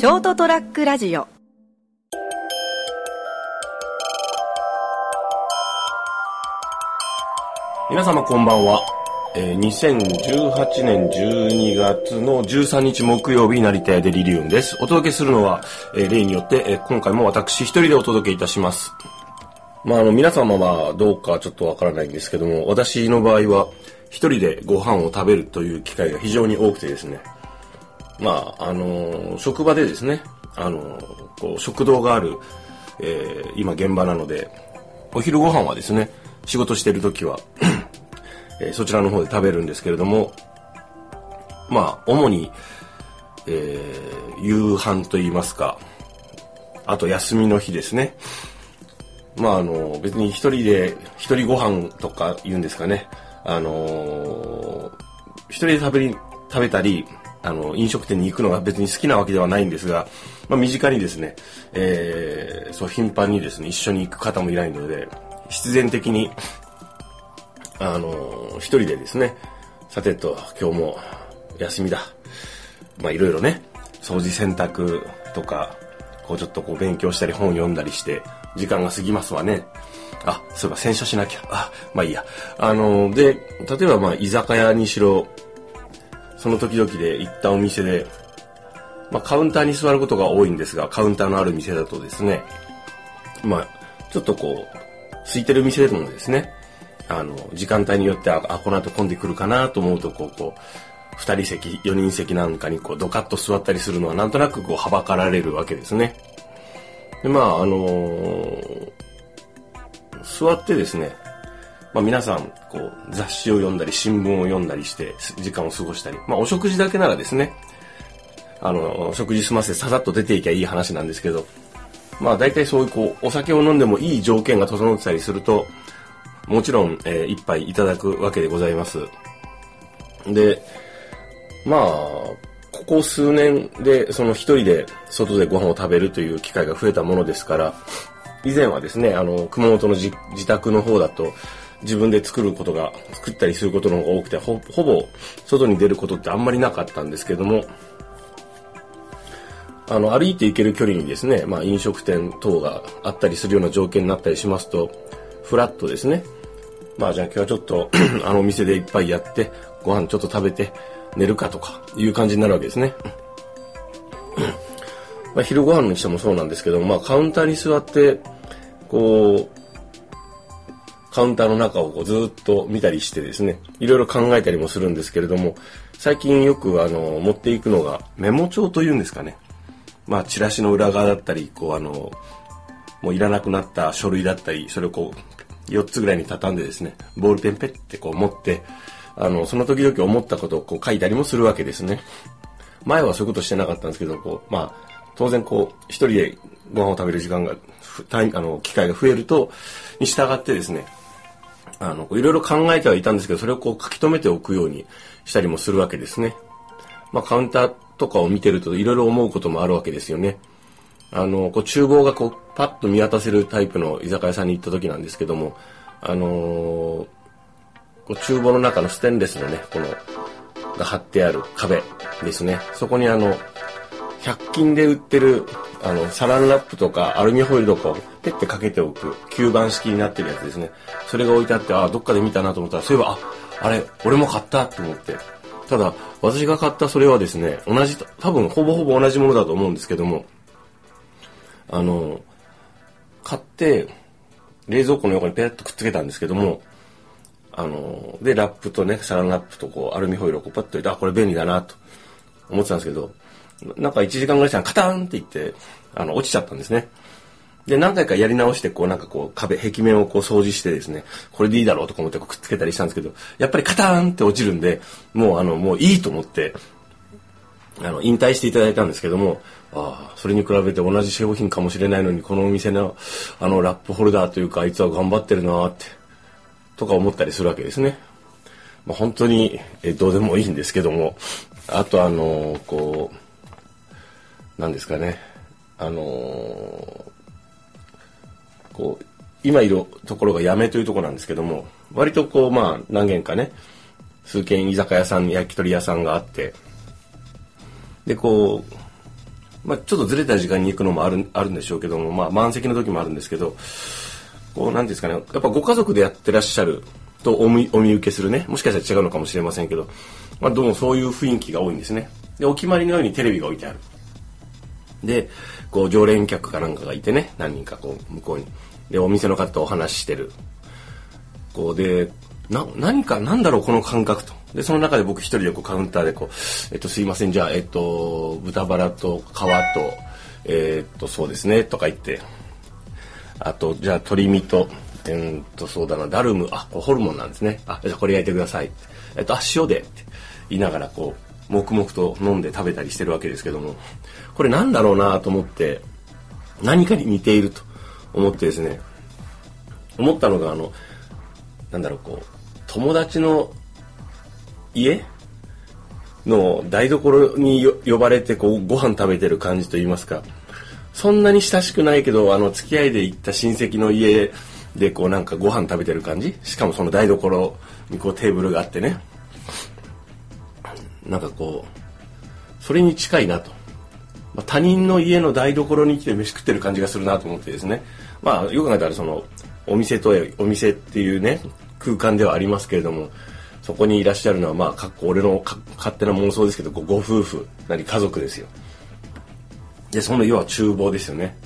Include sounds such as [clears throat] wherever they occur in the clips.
ショートトラックラジオ皆様こんばんは。えー2018年12月の13日木曜日、成田屋デリリウムです。お届けするのは、えー例によって、えー今回も私一人でお届けいたします。まあ、あの、皆様はどうかちょっとわからないんですけども、私の場合は、一人でご飯を食べるという機会が非常に多くてですね。まあ、あの職場でですね、あのこう、食堂がある、えー今現場なので、お昼ご飯はですね、仕事してる時は、えーそちらの方で食べるんですけれども、まあ、主に、えー夕飯と言いますか、あと休みの日ですね。まあ、あの、別に一人で、一人ご飯とか言うんですかね。あのー一人で食べ、食べたり、あの、飲食店に行くのが別に好きなわけではないんですが、まあ、身近にですね、えーそう、頻繁にですね、一緒に行く方もいないので、必然的に、あの、一人でですね、さてと、今日も休みだ。まあいろいろね、掃除洗濯とか、こうちょっとこう勉強したり本読んだりして、時間が過ぎますわね。あ、そういえば洗車しなきゃ。あ、まあいいや。あの、で、例えばまあ居酒屋にしろ、その時々で行ったお店で、まあカウンターに座ることが多いんですが、カウンターのある店だとですね、まあ、ちょっとこう、空いてる店でもですね、あの、時間帯によっては、あ、この後混んでくるかなと思うと、こう、こう、二人席、四人席なんかにこう、ドカッと座ったりするのは、なんとなくこう、はばかられるわけですね。で、まあ、あのー座ってですね、まあ皆さん、こう、雑誌を読んだり、新聞を読んだりして、時間を過ごしたり、まあお食事だけならですね、あの、食事済ませてささっと出ていきゃいい話なんですけど、まあ大体そういうこう、お酒を飲んでもいい条件が整ってたりすると、もちろん、えー一杯いただくわけでございます。で、まあ、ここ数年で、その一人で外でご飯を食べるという機会が増えたものですから、以前はですね、あの、熊本の自自宅の方だと、自分で作ることが、作ったりすることの方が多くて、ほほぼ外に出ることってあんまりなかったんですけども、あの、歩いて行ける距離にですね、まあ飲食店等があったりするような条件になったりしますと、フラットですね。まあじゃあ今日はちょっと [clears throat] あのお店で一杯やって、ご飯ちょっと食べて寝るかとかいう感じになるわけですね。まあ昼ご飯にしてもそうなんですけども、まあカウンターに座って、こう、カウンターの中をこうずっと見たりしてですね、いろいろ考えたりもするんですけれども、最近よくあの、持っていくのがメモ帳というんですかね。まあ、チラシの裏側だったり、こう、あの、もういらなくなった書類だったり、それをこう、4つぐらいに畳んでですね、ボールペンペってこう持って、あの、その時々思ったことをこう書いたりもするわけですね。前はそういうことしてなかったんですけど、こう、まあ、当然こう、一人でご飯を食べる時間が、あの、機会が増えると、に従ってですね、あの、いろいろ考えてはいたんですけど、それをこう書き留めておくようにしたりもするわけですね。まあ、カウンターとかを見てるといろいろ思うこともあるわけですよね。あの、こう厨房がこう、パッと見渡せるタイプの居酒屋さんに行った時なんですけども、あのーこう厨房の中のステンレスのね、この、が貼ってある壁ですね。そこにあの、100均で売ってる、あの、サランラップとかアルミホイルとかをペッてかけておく吸盤式になってるやつですね。それが置いてあって、あ、どっかで見たなと思ったら、そういえば、あ、あれ、俺も買ったと思って。ただ、私が買ったそれはですね、同じ、多分ほぼほぼ同じものだと思うんですけども、あの、買って、冷蔵庫の横にペッとくっつけたんですけども、あの、で、ラップとね、サランラップとこう、アルミホイルをこうパッと入れて、あ、これ便利だなと思ってたんですけど、なんか1時間ぐらいしたらカタンっていって、あの、落ちちゃったんですね。で、何回かやり直して、こう、なんかこう、壁、壁面をこう掃除してですね、これでいいだろうとか思ってこうくっつけたりしたんですけど、やっぱりカターンって落ちるんで、もうあの、もういいと思って、あの、引退していただいたんですけども、ああ、それに比べて同じ商品かもしれないのに、このお店の、あの、ラップホルダーというか、あいつは頑張ってるなって、とか思ったりするわけですね。まあ、本当に、えどうでもいいんですけども、あとあの、こう、なんですかね、あのこう、今いるところがやめというところなんですけども、割とこう、まあ、何軒かね、数軒居酒屋さん、焼き鳥屋さんがあって、で、こう、まあ、ちょっとずれた時間に行くのもあるあるんでしょうけども、まあ、満席の時もあるんですけどこうなんですかねやっぱご家族でやってらっしゃるとお見お見受けするねもしかしたら違うのかもしれませんけど、まあ、どうもそういう雰囲気が多いんですね。でお決まりのようにテレビが置いてある。でこう常連客かなんかがいてね何人かこう向こうに。でお店の方とお話ししてる。こうでな何かなんだろうこの感覚と。でその中で僕一人でこうカウンターでこう「えっとすいませんじゃあえっと豚バラと皮とえっとそうですね」とか言って。あとじゃあ鶏身とえー、っとそうだなダルム。あホルモンなんですね。あじゃあこれ焼いてください。えっとあ塩でって言いながらこう黙々と飲んで食べたりしてるわけですけどもこれなんだろうなと思って何かに似ていると思ってですね思ったのがあのなんだろうこう友達の家の台所に呼ばれてこうご飯食べてる感じと言いますかそんなに親しくないけどあの付き合いで行った親戚の家でこうなんかご飯食べてる感じ？しかもその台所にこうテーブルがあってね。なんかこうそれに近いなと、まあ、他人の家の台所に来て飯食ってる感じがするなと思ってですね。まあよく考えたらそのお店とお店っていうね空間ではありますけれどもそこにいらっしゃるのはまあかっこ俺の勝手な妄想ですけどご夫婦なり家族ですよ。でその要は厨房ですよね。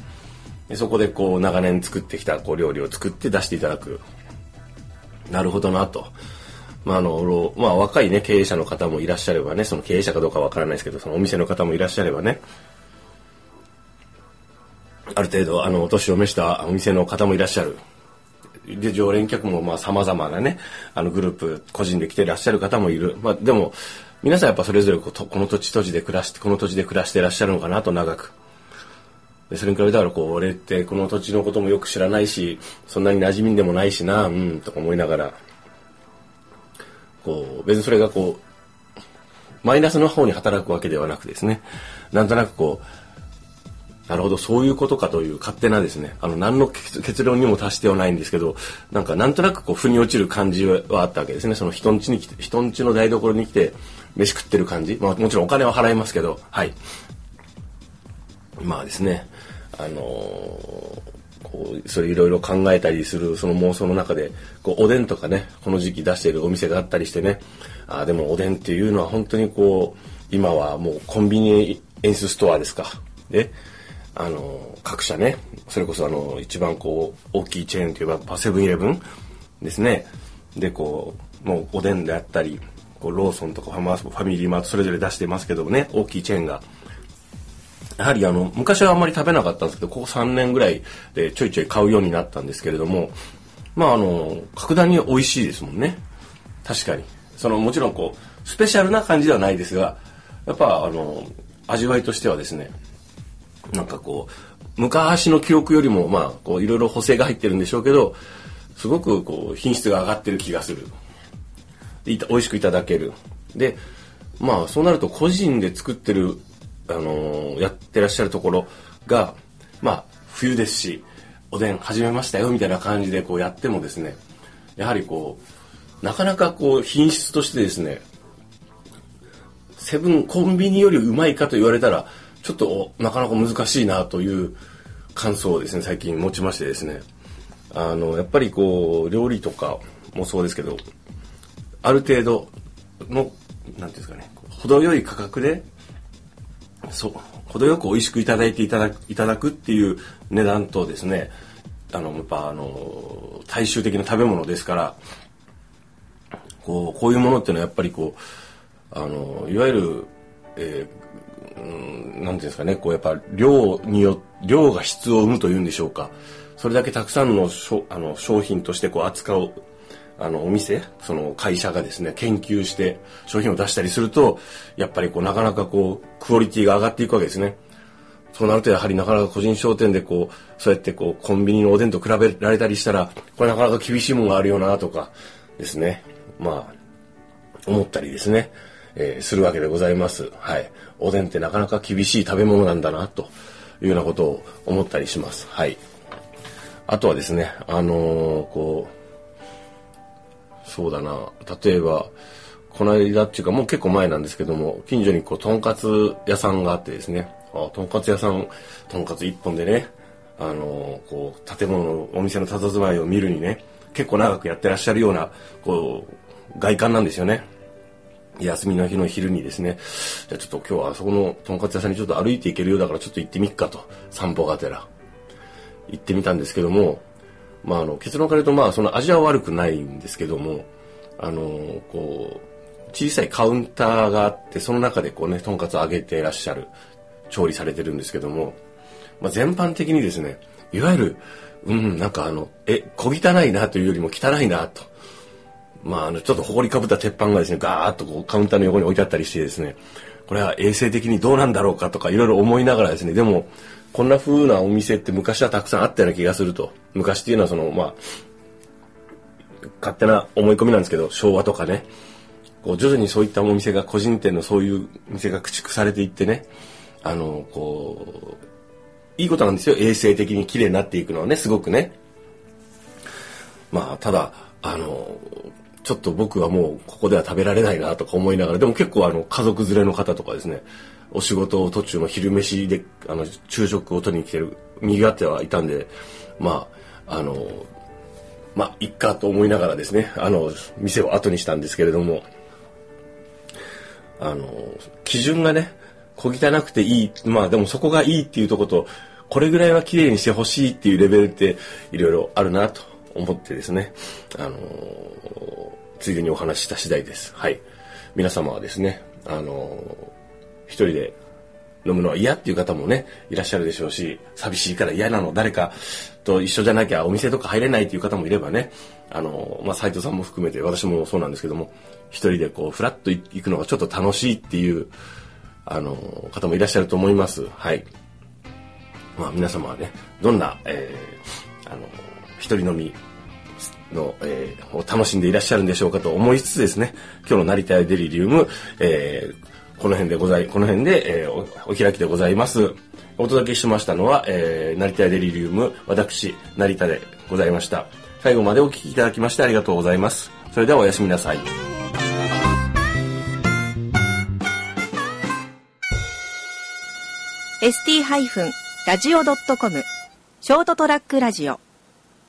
でそこでこう長年作ってきたこう料理を作って出していただく。なるほどなと。まああのまあ、若いね経営者の方もいらっしゃればねその経営者かどうかわからないですけどそのお店の方もいらっしゃればねある程度あのお年を召したお店の方もいらっしゃる。で常連客もまあ様々なねあのグループ個人で来てらっしゃる方もいる、まあ、でも皆さんやっぱそれぞれここの土地土地で暮らしてこの土地で暮らしてらっしゃるのかなと長く。でそれに比べたらこう俺ってこの土地のこともよく知らないしそんなに馴染みでもないしなうんとか思いながら。こう別にそれがこうマイナスの方に働くわけではなくですねなんとなくこうなるほど、そういうことかという勝手なですね、あの、何の結論にも達してはないんですけど、なんか、なんとなくこう、腑に落ちる感じはあったわけですね。その人ん家に来て、人ん家の台所に来て、飯食ってる感じ。まあ、もちろんお金は払いますけど、はい。まあですね、あのー、こう、それいろいろ考えたりする、その妄想の中で、こう、おでんとかね、この時期出しているお店があったりしてね、ああ、でもおでんっていうのは本当にこう、今はもうコンビニエンスストアですか。で、あの、各社ね、それこそあの、一番こう、大きいチェーンといえば、セブンイレブンですね。で、こう、もうおでんであったり、こうローソンとかファマファミリーマートそれぞれ出してますけどもね、大きいチェーンが。やはりあの、昔はあんまり食べなかったんですけど、ここ3年ぐらいでちょいちょい買うようになったんですけれども、まああの、格段に美味しいですもんね。確かに。その、もちろんこう、スペシャルな感じではないですが、やっぱあの、味わいとしてはですね、なんかこう、昔の記憶よりも、まあ、こう、いろいろ補正が入ってるんでしょうけど、すごくこう、品質が上がってる気がする。で、美味しくいただける。で、まあ、そうなると個人で作ってる、あのー、やってらっしゃるところが、まあ、冬ですし、おでん始めましたよ、みたいな感じでこうやってもですね、やはりこう、なかなかこう、品質としてですね、セブン、コンビニよりうまいかと言われたら、ちょっとなかなか難しいなという感想をですね最近持ちましてですねあのやっぱりこう料理とかもそうですけどある程度の何ていうんですかね程よい価格でそう程よく美味しくいただいていただくいただくっていう値段とですねあのやっぱあの大衆的な食べ物ですからこうこういうものっていうのはやっぱりこうあのいわゆる、えー、なんていうんですかね、こうやっぱ量によ、量が質を生むというんでしょうか。それだけたくさんのしょあの商品としてこう扱う、あの、お店、その会社がですね、研究して商品を出したりすると、やっぱりこう、なかなかこう、クオリティが上がっていくわけですね。そうなるとやはりなかなか個人商店でこう、そうやってこう、コンビニのおでんと比べられたりしたら、これなかなか厳しいものがあるよなとかですね。まあ、思ったりですね。えー、するわけでございます。はい。おでんってなかなか厳しい食べ物なんだな、というようなことを思ったりします。はい。あとはですね、あのー、こう、そうだな、例えば、この間っていうかもう結構前なんですけども、近所にこう、とんかつ屋さんがあってですね、あとんかつ屋さん、とんかつ一本でね、あの、こう、建物のお店の佇まいを見るにね、結構長くやってらっしゃるような、こう、外観なんですよね。休みの日の昼にですね、じゃあちょっと今日はあそこのとんかつ屋さんにちょっと歩いていけるようだからちょっと行ってみっかと、散歩がてら。行ってみたんですけども、まああの、結論から言うとまあその味は悪くないんですけども、あの、こう、小さいカウンターがあって、その中でこうね、とんかつを揚げていらっしゃる、調理されてるんですけども、まあ全般的にですね、いわゆる、うん、なんかあの、え、小汚いなというよりも汚いなと。まあ、あの、ちょっと埃かぶった鉄板がですね、ガーッとこうカウンターの横に置いてあったりしてですね、これは衛生的にどうなんだろうかとかいろいろ思いながらですね、でも、こんな風なお店って昔はたくさんあったような気がすると。昔っていうのはその、まあ、勝手な思い込みなんですけど、昭和とかね、こう徐々にそういったお店が、個人店のそういう店が駆逐されていってね、あの、こう、いいことなんですよ。衛生的に綺麗になっていくのはね、すごくね。まあ、ただ、あの、ちょっと僕はもうここでは食べられないなとか思いながら、でも結構あの家族連れの方とかですね、お仕事途中の昼飯で、あの、昼食を取りに来てる、右側ってはいたんで、まあ、あの、まあ、いっかと思いながらですね、あの、店を後にしたんですけれども、あの、基準がね、小汚くていい、まあでもそこがいいっていうとこと、これぐらいは綺麗にしてほしいっていうレベルっていろいろあるなと思ってですね、あのついでにお話しした次第です。はい。皆様はですね、あの一人で飲むのは嫌っていう方もね、いらっしゃるでしょうし、寂しいから嫌なの、誰かと一緒じゃなきゃお店とか入れないっていう方もいればね、あの、まあ、斉藤さんも含めて、私もそうなんですけども、一人でこう、フラッと行くのがちょっと楽しいっていう、あの、方もいらっしゃると思います。はい。まあ、皆様はね、どんな、えー、あの、一人飲みの、えー、を楽しんでいらっしゃるんでしょうかと思いつつですね、今日の成田デリリウム、えー、この辺でござい、この辺で、えー、お開きでございます。お届けしましたのは、えー、成田デリリウム、私、成田でございました。最後までお聞きいただきましてありがとうございます。それではおやすみなさい。st-radio.com ショートトラックラジオ